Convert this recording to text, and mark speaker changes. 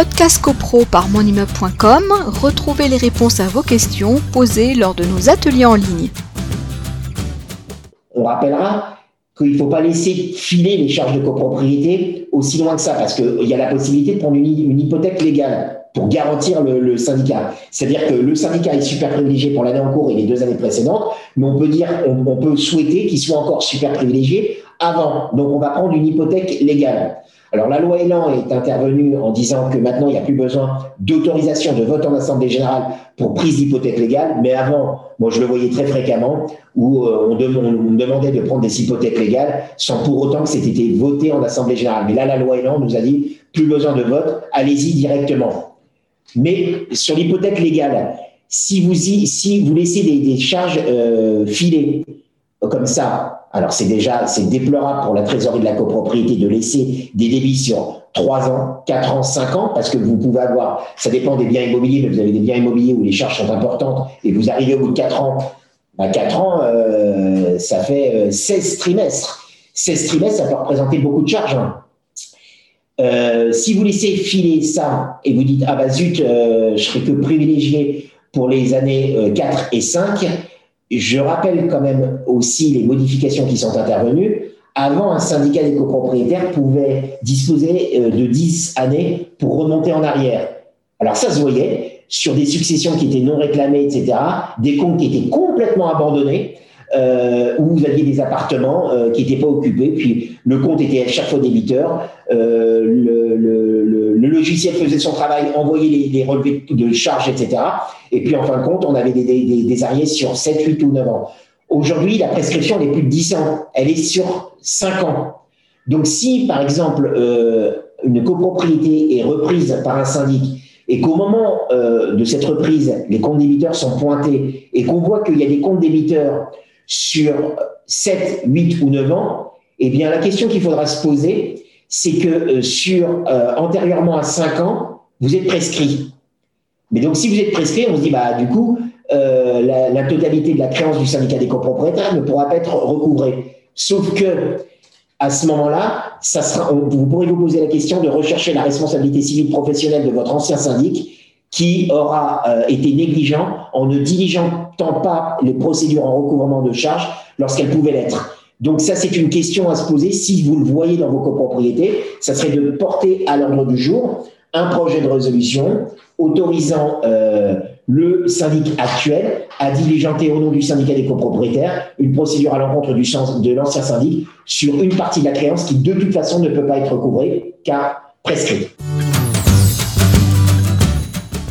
Speaker 1: Podcast CoPro par monimmeuble.com, retrouvez les réponses à vos questions posées lors de nos ateliers en ligne.
Speaker 2: On rappellera qu'il ne faut pas laisser filer les charges de copropriété aussi loin que ça, parce qu'il y a la possibilité de prendre une, hypothèque légale pour garantir le, syndicat. C'est-à-dire que le syndicat est super privilégié pour l'année en cours et les deux années précédentes, mais on peut dire, on, peut souhaiter qu'il soit encore super privilégié avant. Donc on va prendre une hypothèque légale. Alors la loi Elan est intervenue en disant que maintenant il n'y a plus besoin d'autorisation de vote en assemblée générale pour prise d'hypothèque légale, mais avant, moi je le voyais très fréquemment où euh, on, demandait de prendre des hypothèques légales sans pour autant que c'était voté en assemblée générale. Mais là la loi Elan nous a dit plus besoin de vote, allez-y directement. Mais sur l'hypothèque légale, si vous, si vous laissez des, charges euh, filées comme ça alors c'est déjà, c'est déplorable pour la trésorerie de la copropriété de laisser des débits sur 3 ans, 4 ans, 5 ans, parce que vous pouvez avoir, ça dépend des biens immobiliers, mais vous avez des biens immobiliers où les charges sont importantes et vous arrivez au bout de 4 ans. 4 bah, ans, euh, ça fait 16 euh, trimestres. 16 trimestres, ça peut représenter beaucoup de charges. Hein. Euh, si vous laissez filer ça et vous dites, ah bah zut, je serai que privilégié pour les années 4 et 5, je rappelle quand même aussi les modifications qui sont intervenues. Avant, un syndicat des copropriétaires pouvait disposer euh, de 10 années pour remonter en arrière. Alors ça se voyait sur des successions qui étaient non réclamées, etc., des comptes qui étaient complètement abandonnés, euh, où vous aviez des appartements euh, qui n'étaient pas occupés, puis le compte était à chaque fois débiteur, euh, le, le, le, logiciel faisait son travail, envoyait les, les, relevés de charges, etc. Et puis en fin de compte, on avait des, des, des arrières sur 7, 8 ou 9 ans. Aujourd'hui, la prescription n'est plus de 10 ans, elle est sur 5 ans. Donc si, par exemple, euh, une copropriété est reprise par un syndic et qu'au moment euh, de cette reprise, les comptes débiteurs sont pointés et qu'on voit qu'il y a des comptes débiteurs sur 7, 8 ou 9 ans, eh bien, la question qu'il faudra se poser, c'est que euh, sur euh, antérieurement à 5 ans, vous êtes prescrit. Mais donc, si vous êtes prescrit, on se dit, bah, du coup, euh, la, totalité de la créance du syndicat des copropriétaires ne pourra pas être recouvrée. Sauf que, à ce moment-là, vous pourrez vous poser la question de rechercher la responsabilité civile professionnelle de votre ancien syndic qui aura euh, été négligent en ne diligentant pas les procédures en recouvrement de charges lorsqu'elles pouvaient l'être. Donc ça, c'est une question à se poser. Si vous le voyez dans vos copropriétés, ça serait de porter à l'ordre du jour un projet de résolution autorisant euh, le syndic actuel à diligenter au nom du syndicat des copropriétaires une procédure à l'encontre du de l'ancien syndic sur une partie de la créance qui de toute façon ne peut pas être recouvrée car prescrite.